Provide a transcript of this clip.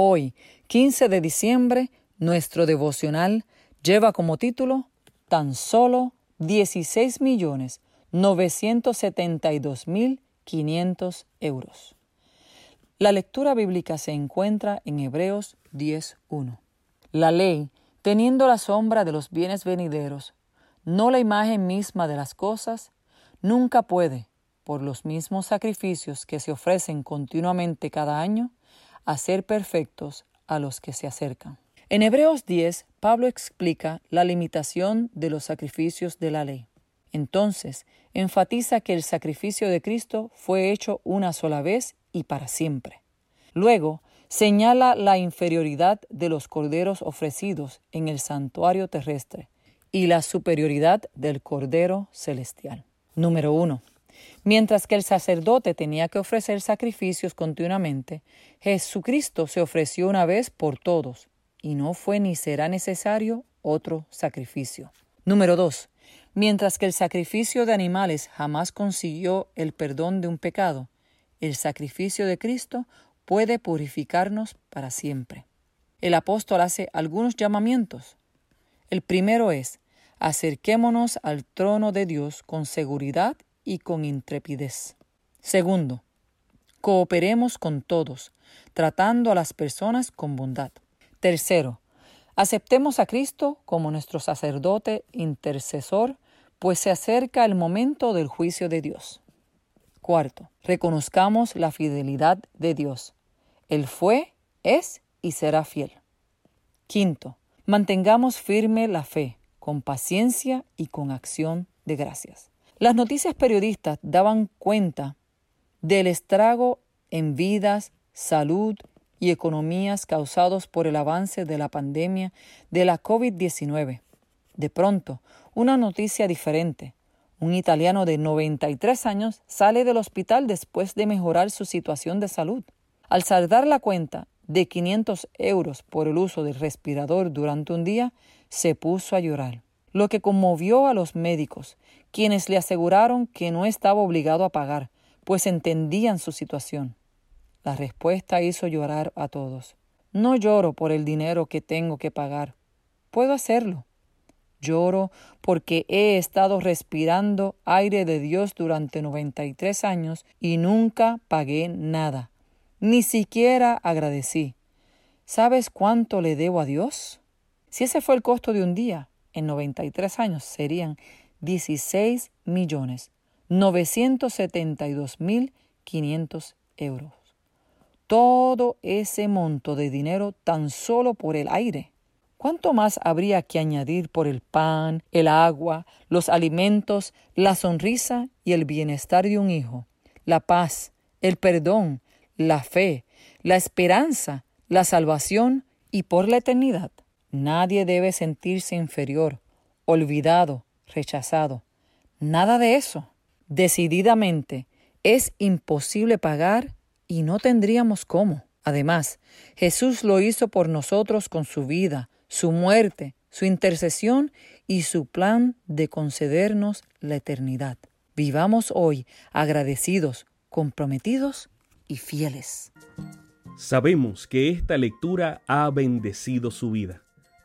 Hoy, 15 de diciembre, nuestro devocional lleva como título Tan solo 16 millones 972 mil 500 euros. La lectura bíblica se encuentra en Hebreos 10.1. La ley, teniendo la sombra de los bienes venideros, no la imagen misma de las cosas, nunca puede, por los mismos sacrificios que se ofrecen continuamente cada año, hacer perfectos a los que se acercan. En Hebreos 10, Pablo explica la limitación de los sacrificios de la ley. Entonces, enfatiza que el sacrificio de Cristo fue hecho una sola vez y para siempre. Luego, señala la inferioridad de los corderos ofrecidos en el santuario terrestre y la superioridad del cordero celestial. Número 1. Mientras que el sacerdote tenía que ofrecer sacrificios continuamente, Jesucristo se ofreció una vez por todos, y no fue ni será necesario otro sacrificio. Número 2. Mientras que el sacrificio de animales jamás consiguió el perdón de un pecado, el sacrificio de Cristo puede purificarnos para siempre. El apóstol hace algunos llamamientos. El primero es, acerquémonos al trono de Dios con seguridad y con intrepidez. Segundo, cooperemos con todos, tratando a las personas con bondad. Tercero, aceptemos a Cristo como nuestro sacerdote intercesor, pues se acerca el momento del juicio de Dios. Cuarto, reconozcamos la fidelidad de Dios. Él fue, es y será fiel. Quinto, mantengamos firme la fe, con paciencia y con acción de gracias. Las noticias periodistas daban cuenta del estrago en vidas, salud y economías causados por el avance de la pandemia de la COVID-19. De pronto, una noticia diferente. Un italiano de 93 años sale del hospital después de mejorar su situación de salud. Al saldar la cuenta de 500 euros por el uso del respirador durante un día, se puso a llorar lo que conmovió a los médicos, quienes le aseguraron que no estaba obligado a pagar, pues entendían su situación. La respuesta hizo llorar a todos. No lloro por el dinero que tengo que pagar. Puedo hacerlo. Lloro porque he estado respirando aire de Dios durante 93 años y nunca pagué nada. Ni siquiera agradecí. ¿Sabes cuánto le debo a Dios? Si ese fue el costo de un día, en 93 años serían 16 millones 972 mil 500 euros. Todo ese monto de dinero tan solo por el aire. ¿Cuánto más habría que añadir por el pan, el agua, los alimentos, la sonrisa y el bienestar de un hijo, la paz, el perdón, la fe, la esperanza, la salvación y por la eternidad? Nadie debe sentirse inferior, olvidado, rechazado. Nada de eso. Decididamente, es imposible pagar y no tendríamos cómo. Además, Jesús lo hizo por nosotros con su vida, su muerte, su intercesión y su plan de concedernos la eternidad. Vivamos hoy agradecidos, comprometidos y fieles. Sabemos que esta lectura ha bendecido su vida